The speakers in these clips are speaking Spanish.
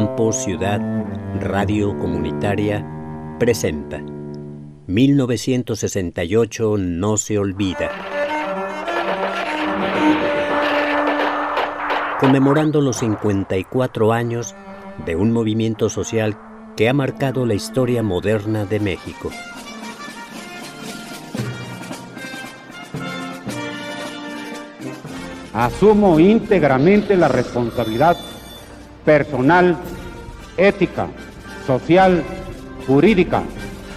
Campo Ciudad Radio Comunitaria presenta 1968 no se olvida. Conmemorando los 54 años de un movimiento social que ha marcado la historia moderna de México. Asumo íntegramente la responsabilidad personal, ética, social, jurídica,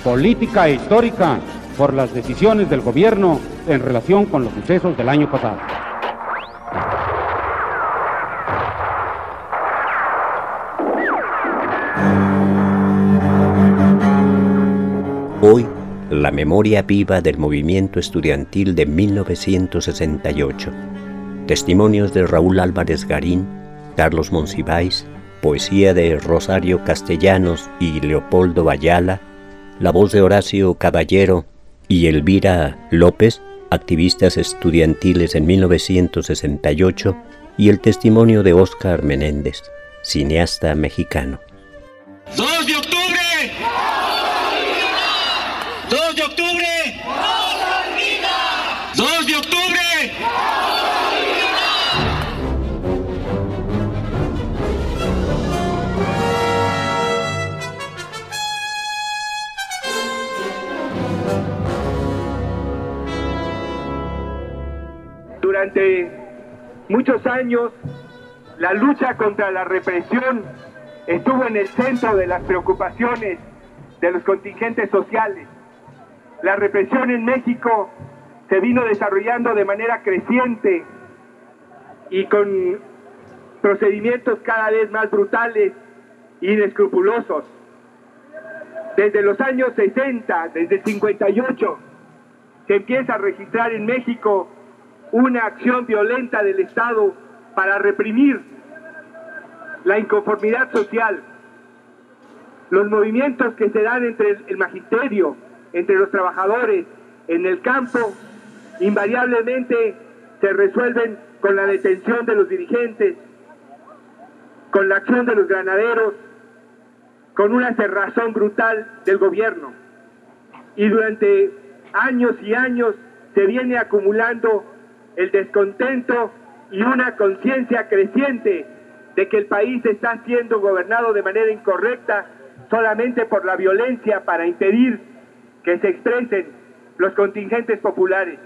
política e histórica por las decisiones del gobierno en relación con los sucesos del año pasado. Hoy, la memoria viva del movimiento estudiantil de 1968. Testimonios de Raúl Álvarez Garín, Carlos Monsiváis, poesía de Rosario Castellanos y Leopoldo Ayala, la voz de Horacio Caballero y Elvira López, activistas estudiantiles en 1968, y el testimonio de Óscar Menéndez, cineasta mexicano. 2 de octubre. Durante muchos años, la lucha contra la represión estuvo en el centro de las preocupaciones de los contingentes sociales. La represión en México se vino desarrollando de manera creciente y con procedimientos cada vez más brutales e inescrupulosos. Desde los años 60, desde el 58, se empieza a registrar en México una acción violenta del Estado para reprimir la inconformidad social, los movimientos que se dan entre el magisterio, entre los trabajadores, en el campo, invariablemente se resuelven con la detención de los dirigentes, con la acción de los granaderos, con una cerrazón brutal del gobierno. Y durante años y años se viene acumulando el descontento y una conciencia creciente de que el país está siendo gobernado de manera incorrecta solamente por la violencia para impedir que se expresen los contingentes populares.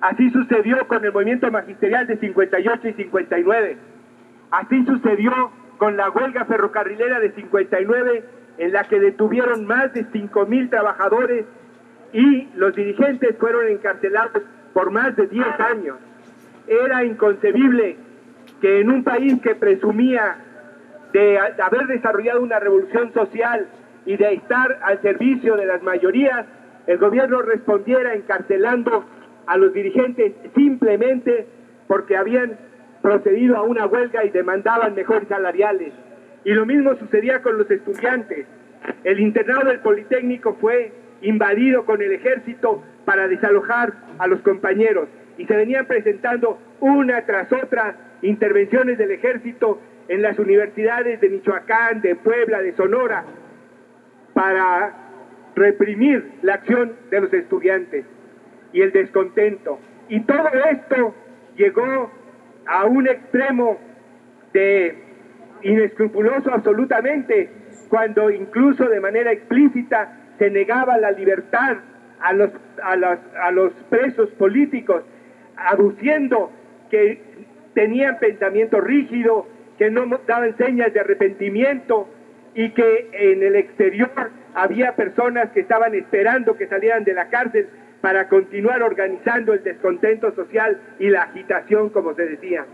Así sucedió con el movimiento magisterial de 58 y 59. Así sucedió con la huelga ferrocarrilera de 59, en la que detuvieron más de 5 mil trabajadores y los dirigentes fueron encarcelados por más de 10 años. Era inconcebible que en un país que presumía de haber desarrollado una revolución social y de estar al servicio de las mayorías, el gobierno respondiera encarcelando a los dirigentes simplemente porque habían procedido a una huelga y demandaban mejores salariales. Y lo mismo sucedía con los estudiantes. El internado del Politécnico fue invadido con el ejército para desalojar a los compañeros y se venían presentando una tras otra intervenciones del ejército en las universidades de Michoacán, de Puebla, de Sonora, para reprimir la acción de los estudiantes y el descontento. Y todo esto llegó a un extremo de inescrupuloso absolutamente, cuando incluso de manera explícita se negaba la libertad a los, a a los presos políticos, aduciendo que tenían pensamiento rígido, que no daban señas de arrepentimiento y que en el exterior había personas que estaban esperando que salieran de la cárcel para continuar organizando el descontento social y la agitación, como se decía.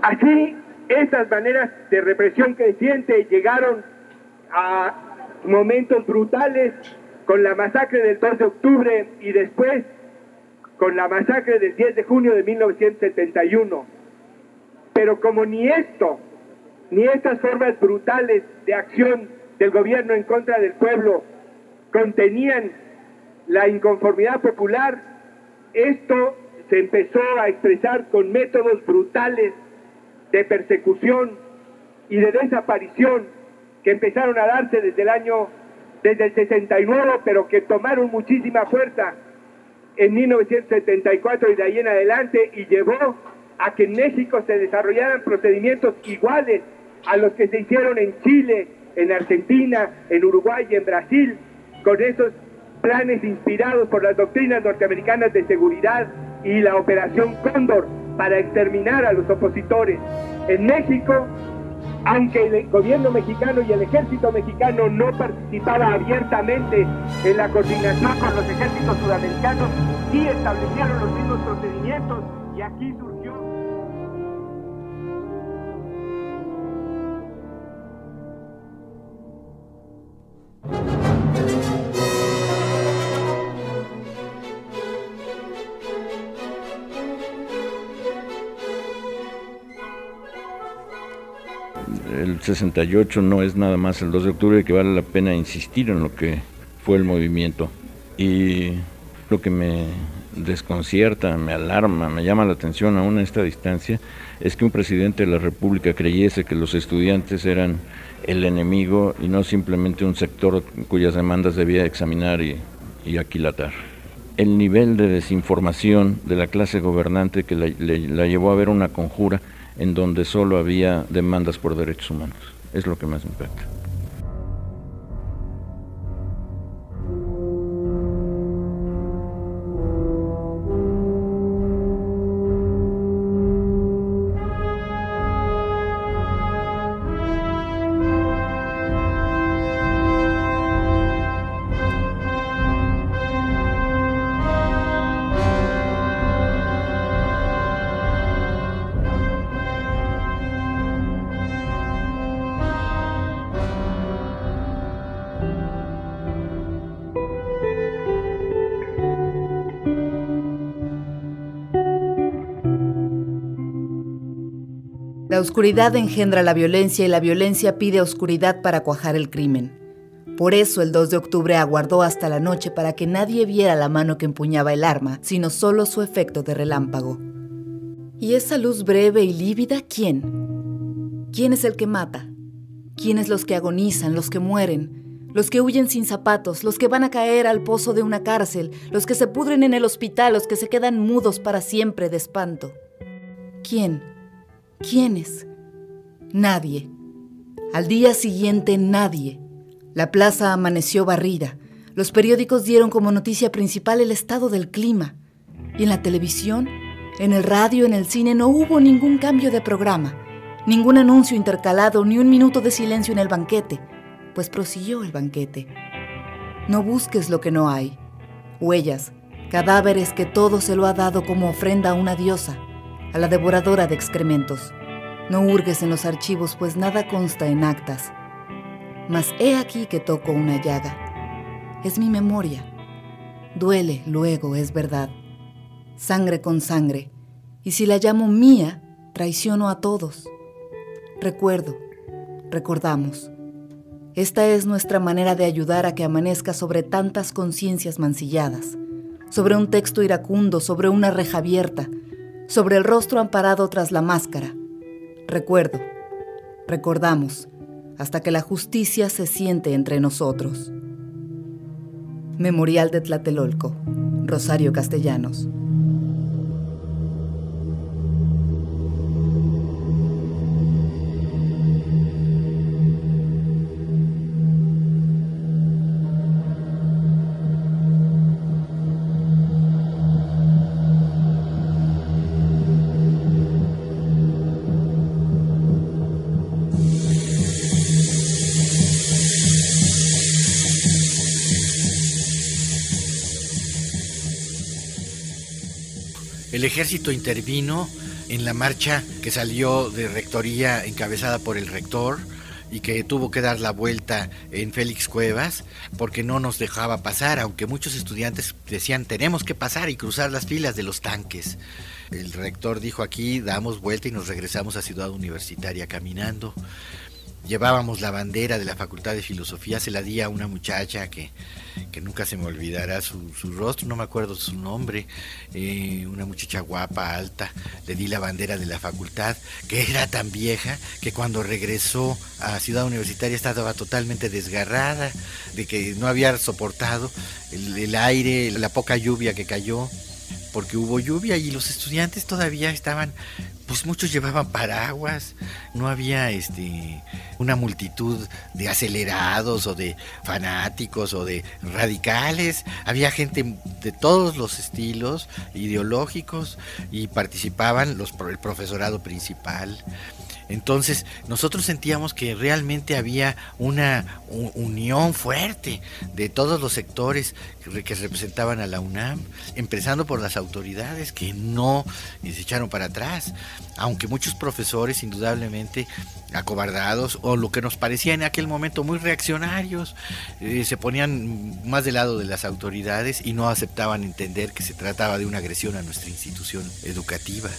Así, estas maneras de represión creciente llegaron a momentos brutales con la masacre del 2 de octubre y después con la masacre del 10 de junio de 1971. Pero como ni esto, ni estas formas brutales de acción del gobierno en contra del pueblo contenían la inconformidad popular, esto se empezó a expresar con métodos brutales de persecución y de desaparición que empezaron a darse desde el año, desde el 69, pero que tomaron muchísima fuerza en 1974 y de ahí en adelante y llevó a que en México se desarrollaran procedimientos iguales a los que se hicieron en Chile, en Argentina, en Uruguay y en Brasil, con esos planes inspirados por las doctrinas norteamericanas de seguridad y la operación Cóndor para exterminar a los opositores. En México, aunque el gobierno mexicano y el ejército mexicano no participaba abiertamente en la coordinación con los ejércitos sudamericanos, sí establecieron los mismos procedimientos y aquí surgió... 68 no es nada más el 2 de octubre que vale la pena insistir en lo que fue el movimiento. Y lo que me desconcierta, me alarma, me llama la atención aún a esta distancia, es que un presidente de la República creyese que los estudiantes eran el enemigo y no simplemente un sector cuyas demandas debía examinar y, y aquilatar. El nivel de desinformación de la clase gobernante que la, la llevó a ver una conjura en donde solo había demandas por derechos humanos. Es lo que más impacta. La oscuridad engendra la violencia y la violencia pide oscuridad para cuajar el crimen. Por eso el 2 de octubre aguardó hasta la noche para que nadie viera la mano que empuñaba el arma, sino solo su efecto de relámpago. ¿Y esa luz breve y lívida quién? ¿Quién es el que mata? ¿Quiénes los que agonizan, los que mueren? Los que huyen sin zapatos, los que van a caer al pozo de una cárcel, los que se pudren en el hospital, los que se quedan mudos para siempre de espanto. ¿Quién? ¿Quiénes? Nadie. Al día siguiente, nadie. La plaza amaneció barrida. Los periódicos dieron como noticia principal el estado del clima. Y en la televisión, en el radio, en el cine, no hubo ningún cambio de programa, ningún anuncio intercalado, ni un minuto de silencio en el banquete, pues prosiguió el banquete. No busques lo que no hay. Huellas, cadáveres que todo se lo ha dado como ofrenda a una diosa a la devoradora de excrementos. No hurgues en los archivos, pues nada consta en actas. Mas he aquí que toco una llaga. Es mi memoria. Duele, luego, es verdad. Sangre con sangre. Y si la llamo mía, traiciono a todos. Recuerdo, recordamos. Esta es nuestra manera de ayudar a que amanezca sobre tantas conciencias mancilladas, sobre un texto iracundo, sobre una reja abierta, sobre el rostro amparado tras la máscara. Recuerdo, recordamos, hasta que la justicia se siente entre nosotros. Memorial de Tlatelolco, Rosario Castellanos. El ejército intervino en la marcha que salió de rectoría encabezada por el rector y que tuvo que dar la vuelta en Félix Cuevas porque no nos dejaba pasar, aunque muchos estudiantes decían tenemos que pasar y cruzar las filas de los tanques. El rector dijo aquí damos vuelta y nos regresamos a Ciudad Universitaria caminando. Llevábamos la bandera de la Facultad de Filosofía, se la di a una muchacha que, nunca se me olvidará su, rostro, no me acuerdo su nombre, eh, una muchacha guapa, alta, le di la bandera de la facultad, que era tan vieja que cuando regresó a Ciudad Universitaria estaba totalmente desgarrada, de que no había soportado el aire, la poca lluvia que cayó porque hubo lluvia y los estudiantes todavía estaban, pues muchos llevaban paraguas, no había este una multitud de acelerados o de fanáticos o de radicales, había gente de todos los estilos ideológicos y participaban los el profesorado principal. Entonces nosotros sentíamos que realmente había una unión fuerte de todos los sectores que representaban a la UNAM, empezando por las autoridades que no se echaron para atrás, aunque muchos profesores indudablemente acobardados o lo que nos parecía en aquel momento muy reaccionarios, eh, se ponían más del lado de las autoridades y no aceptaban entender que se trataba de una agresión a nuestra institución educativa.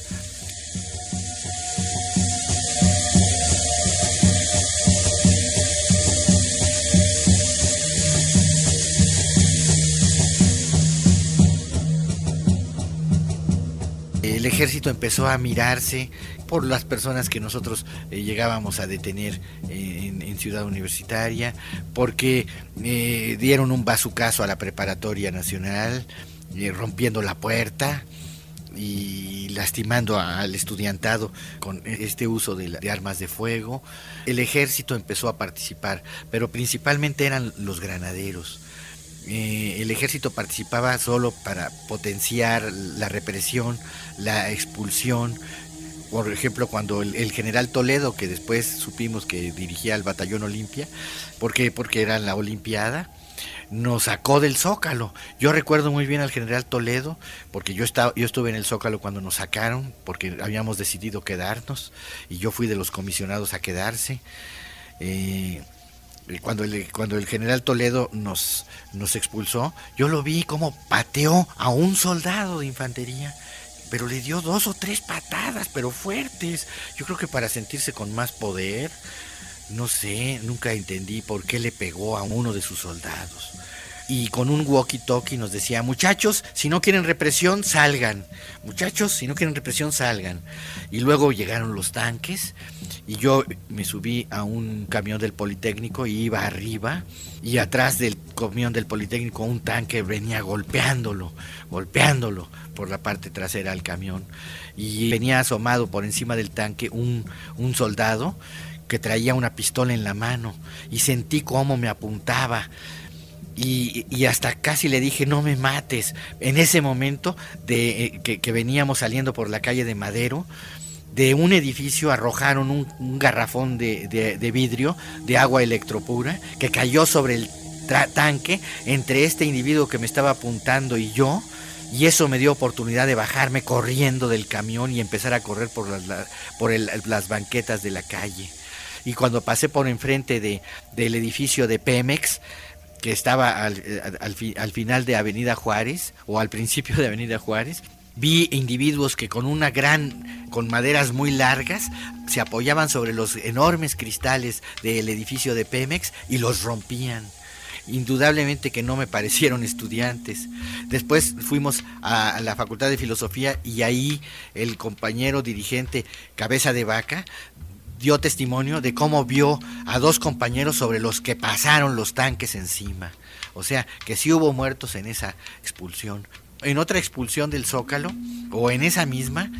Ejército empezó a mirarse por las personas que nosotros eh, llegábamos a detener en, Ciudad Universitaria, porque eh, dieron un bazucazo a la preparatoria nacional, eh, rompiendo la puerta y lastimando al estudiantado con este uso de, de, armas de fuego. El ejército empezó a participar, pero principalmente eran los granaderos. Eh, el ejército participaba solo para potenciar la represión, la expulsión. Por ejemplo, cuando el, general Toledo, que después supimos que dirigía el batallón Olimpia, ¿por qué? Porque era la Olimpiada, nos sacó del Zócalo. Yo recuerdo muy bien al general Toledo, porque yo, estaba, yo estuve en el Zócalo cuando nos sacaron, porque habíamos decidido quedarnos, y yo fui de los comisionados a quedarse. Eh, cuando el, cuando el general Toledo nos, nos expulsó, yo lo vi como pateó a un soldado de infantería, pero le dio dos o tres patadas, pero fuertes. Yo creo que para sentirse con más poder, no sé, nunca entendí por qué le pegó a uno de sus soldados y con un walkie-talkie nos decía, muchachos, si no quieren represión, salgan. Muchachos, si no quieren represión, salgan. Y luego llegaron los tanques y yo me subí a un camión del Politécnico y iba arriba y atrás del camión del Politécnico un tanque venía golpeándolo, golpeándolo por la parte trasera del camión. Y venía asomado por encima del tanque un, un soldado que traía una pistola en la mano y sentí cómo me apuntaba y, hasta casi le dije, no me mates. En ese momento de eh, que, veníamos saliendo por la calle de Madero, de un edificio arrojaron un, garrafón de, vidrio de agua electropura que cayó sobre el tanque entre este individuo que me estaba apuntando y yo. Y eso me dio oportunidad de bajarme corriendo del camión y empezar a correr por las, por las banquetas de la calle. Y cuando pasé por enfrente de, del edificio de Pemex, que estaba al, al, final de Avenida Juárez o al principio de Avenida Juárez, vi individuos que con una gran, con maderas muy largas, se apoyaban sobre los enormes cristales del edificio de Pemex y los rompían. Indudablemente que no me parecieron estudiantes. Después fuimos a la Facultad de Filosofía y ahí el compañero dirigente Cabeza de Vaca dio testimonio de cómo vio a dos compañeros sobre los que pasaron los tanques encima. O sea, que sí hubo muertos en esa expulsión. En otra expulsión del Zócalo, o en esa misma,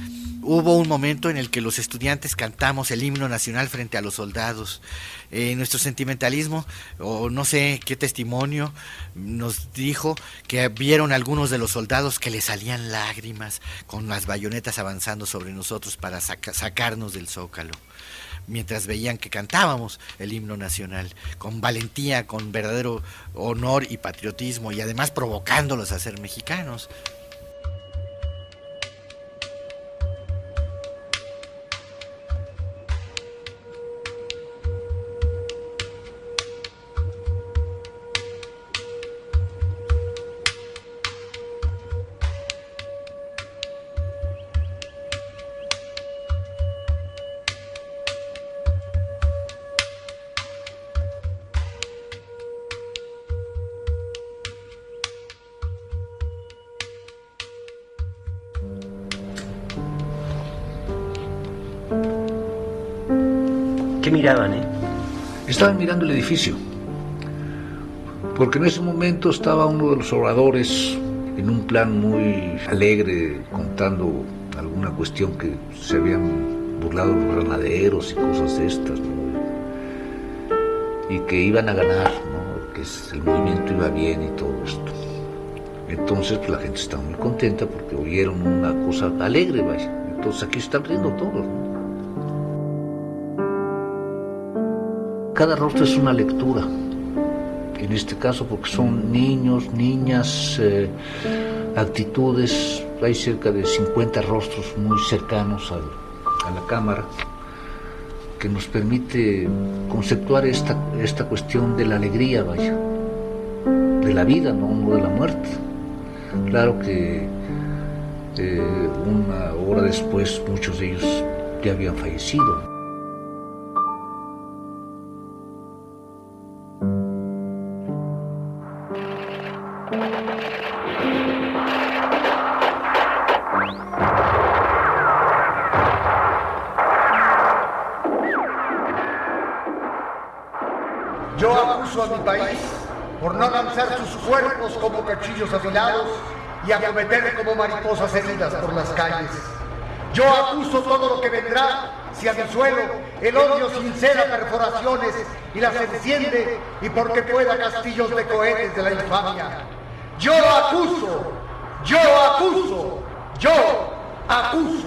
hubo un momento en el que los estudiantes cantamos el himno nacional frente a los soldados. Eh, nuestro sentimentalismo, o no sé qué testimonio, nos dijo que vieron algunos de los soldados que le salían lágrimas con las bayonetas avanzando sobre nosotros para sacarnos del zócalo mientras veían que cantábamos el himno nacional, con valentía, con verdadero honor y patriotismo, y además provocándolos a ser mexicanos. Estaban mirando el edificio, porque en ese momento estaba uno de los oradores en un plan muy alegre, contando alguna cuestión que se habían burlado los granaderos y cosas de estas, y que iban a ganar, que el movimiento iba bien y todo esto. Entonces pues, la gente estaba muy contenta porque oyeron una cosa alegre. Entonces aquí están riendo todos. Cada rostro es una lectura. En este caso porque son niños, niñas, eh, actitudes. Hay cerca de 50 rostros muy cercanos a la cámara que nos permite conceptuar esta, esta cuestión de la alegría, vaya, de la vida, no de la muerte. Claro que eh, una hora después muchos de ellos ya habían fallecido. Como cachillos afilados y acometer como mariposas heridas por las calles. Yo acuso todo lo que vendrá si a mi suelo el odio sincera perforaciones y las enciende y porque pueda castillos de cohetes de la infamia. Yo acuso, yo acuso, yo acuso.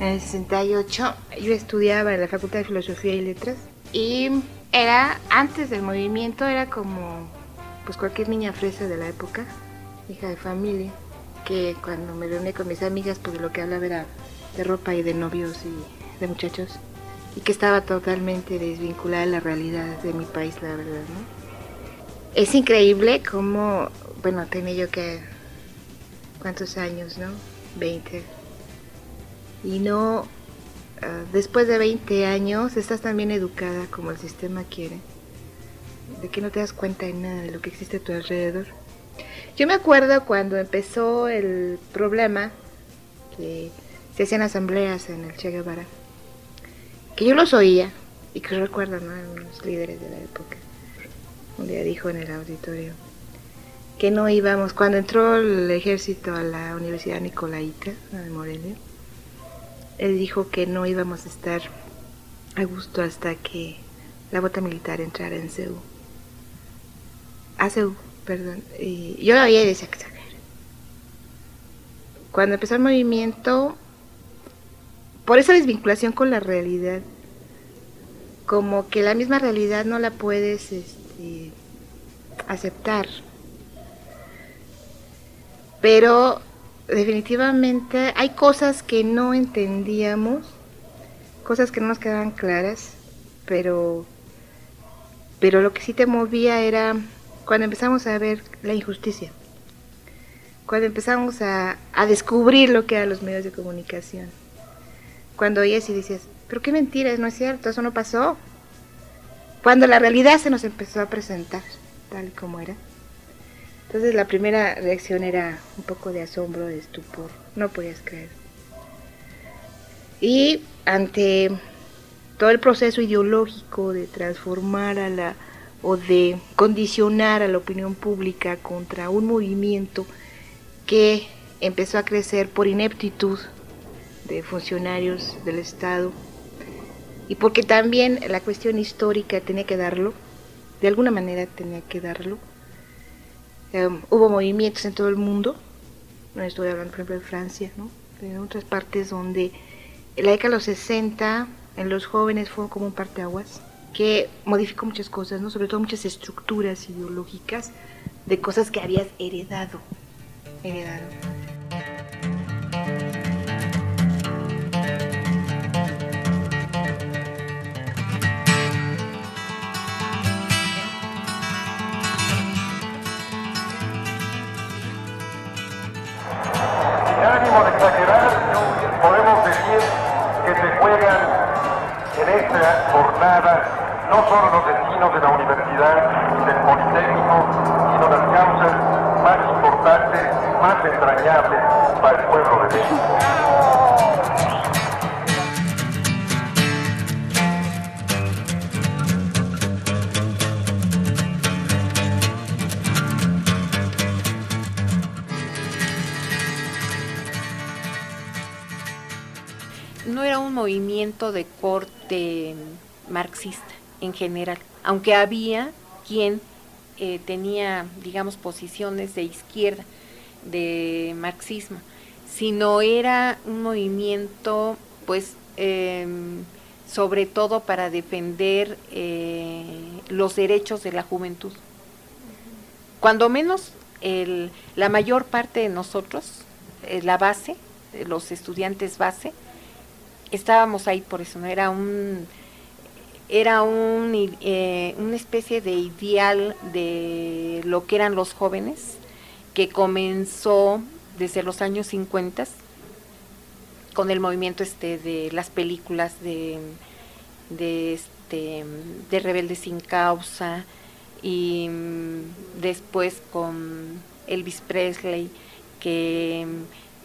En el 68 yo estudiaba en la Facultad de Filosofía y Letras y era, antes del movimiento, era como pues cualquier niña fresa de la época, hija de familia, que cuando me reuní con mis amigas pues lo que hablaba era de ropa y de novios y de muchachos y que estaba totalmente desvinculada de la realidad de mi país, la verdad, ¿no? Es increíble cómo, bueno, tenía yo que, ¿cuántos años, no? 20, y no, ah, después de 20 años, estás tan bien educada como el sistema quiere, de que no te das cuenta de nada de lo que existe a tu alrededor. Yo me acuerdo cuando empezó el problema, que se hacían asambleas en el Che Guevara, que yo los oía, y que recuerdo, ¿no? Los líderes de la época. Un día dijo en el auditorio que no íbamos, cuando entró el ejército a la Universidad Nicolaita, de Morelia, él dijo que no íbamos a estar a gusto hasta que la bota militar entrara en CEU. A CEU, perdón. Y yo lo había decía que Cuando empezó el movimiento, por esa desvinculación con la realidad, como que la misma realidad no la puedes este, aceptar. Pero definitivamente hay cosas que no entendíamos, cosas que no nos quedaban claras, pero, pero lo que sí te movía era cuando empezamos a ver la injusticia, cuando empezamos a, a descubrir lo que eran los medios de comunicación, cuando oías y dices, pero qué mentiras, no es cierto, eso no pasó, cuando la realidad se nos empezó a presentar tal como era. Entonces la primera reacción era un poco de asombro, de estupor, no podías creer. Y ante todo el proceso ideológico de transformar a la o de condicionar a la opinión pública contra un movimiento que empezó a crecer por ineptitud de funcionarios del Estado y porque también la cuestión histórica tenía que darlo, de alguna manera tenía que darlo. Em, hubo movimientos en todo el mundo, no estoy hablando por ejemplo de Francia, ¿no? en otras partes donde la década de los 60 en los jóvenes fue como un parteaguas que modificó muchas cosas, ¿no? sobre todo muchas estructuras ideológicas de cosas que habías heredado. heredado. Un movimiento de corte marxista en general, aunque había quien eh, tenía, digamos, posiciones de izquierda, de marxismo, sino era un movimiento, pues, em, sobre todo para defender eh, los derechos de la juventud. Cuando menos el, la mayor parte de nosotros, eh, la base, los estudiantes base, estábamos ahí por eso, ¿no? Era un era un, eh, una especie de ideal de lo que eran los jóvenes que comenzó desde los años 50 con el movimiento este de las películas de de este de rebeldes sin causa y mm, después con Elvis Presley que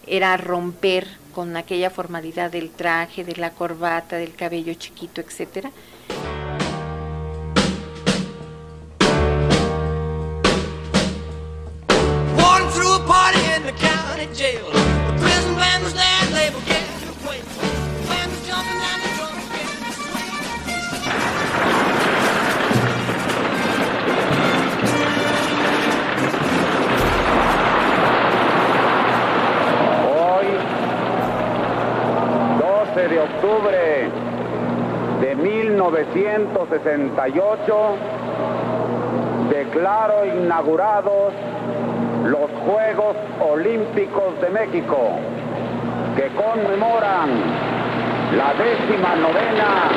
era romper con aquella formalidad del traje, de la corbata, del cabello chiquito, etcétera. 1968, declaro inaugurados los Juegos Olímpicos de México, que conmemoran la décima novena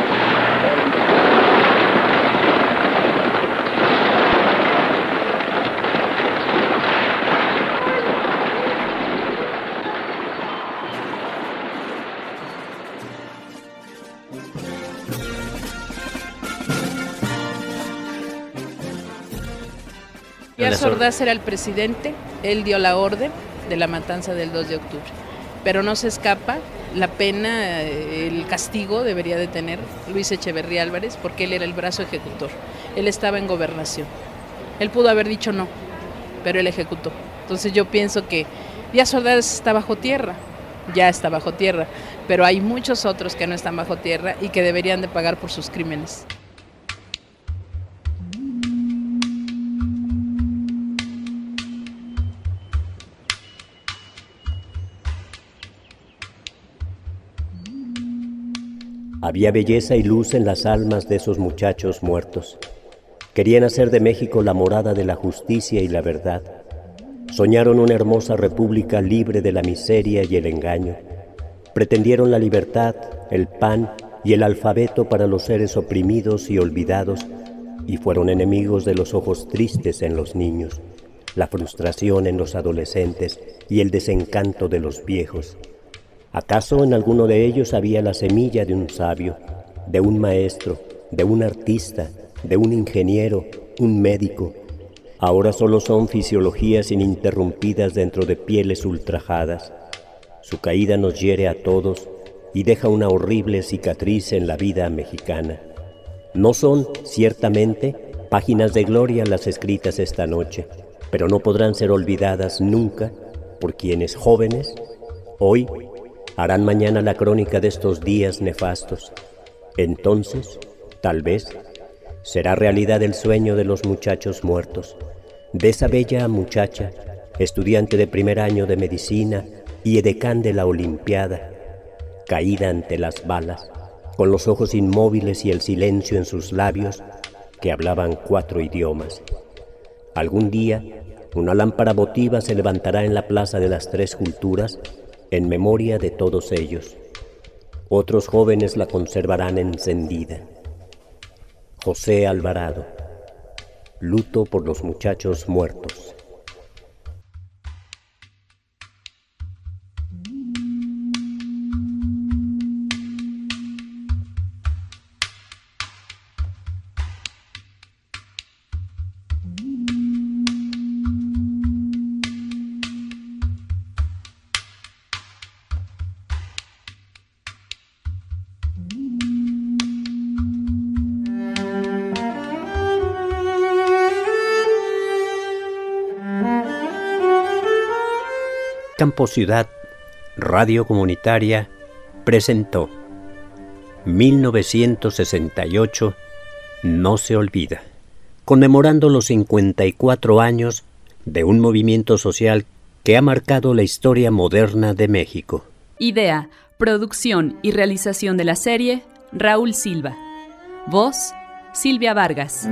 Díaz Ordaz era el presidente, él dio la orden de la matanza del 2 de octubre, pero no se escapa la pena, eh, el castigo debería de tener Luis Echeverría Álvarez porque él era el brazo ejecutor, él estaba en gobernación, él pudo haber dicho no, pero él ejecutó. Entonces yo pienso que Díaz Ordaz está bajo tierra, ya está bajo tierra, pero hay muchos otros que no están bajo tierra y que deberían de pagar por sus crímenes. Había belleza y luz en las almas de esos muchachos muertos. Querían hacer de México la morada de la justicia y la verdad. Soñaron una hermosa república libre de la miseria y el engaño. Pretendieron la libertad, el pan y el alfabeto para los seres oprimidos y olvidados, y fueron enemigos de los ojos tristes en los niños, la frustración en los adolescentes y el desencanto de los viejos. ¿Acaso en alguno de ellos había la semilla de un sabio, de un maestro, de un artista, de un ingeniero, un médico? Ahora solo son fisiologías ininterrumpidas dentro de pieles ultrajadas. Su caída nos hiere a todos y deja una horrible cicatriz en la vida mexicana. No son, ciertamente, páginas de gloria las escritas esta noche, pero no podrán ser olvidadas nunca por quienes jóvenes, hoy, harán mañana la crónica de estos días nefastos. Entonces, tal vez, será realidad el sueño de los muchachos muertos, de esa bella muchacha, estudiante de primer año de medicina y edecán de la Olimpiada, caída ante las balas, con los ojos inmóviles y el silencio en sus labios, que hablaban cuatro idiomas. Algún día, una lámpara votiva se levantará en la Plaza de las Tres Culturas en memoria de todos ellos. Otros jóvenes la conservarán encendida. José Alvarado. Luto por los muchachos muertos. Campo Ciudad, Radio Comunitaria, presentó 1968 No se olvida, conmemorando los 54 años de un movimiento social que ha marcado la historia moderna de México. Idea, producción y realización de la serie, Raúl Silva. Voz, Silvia Vargas.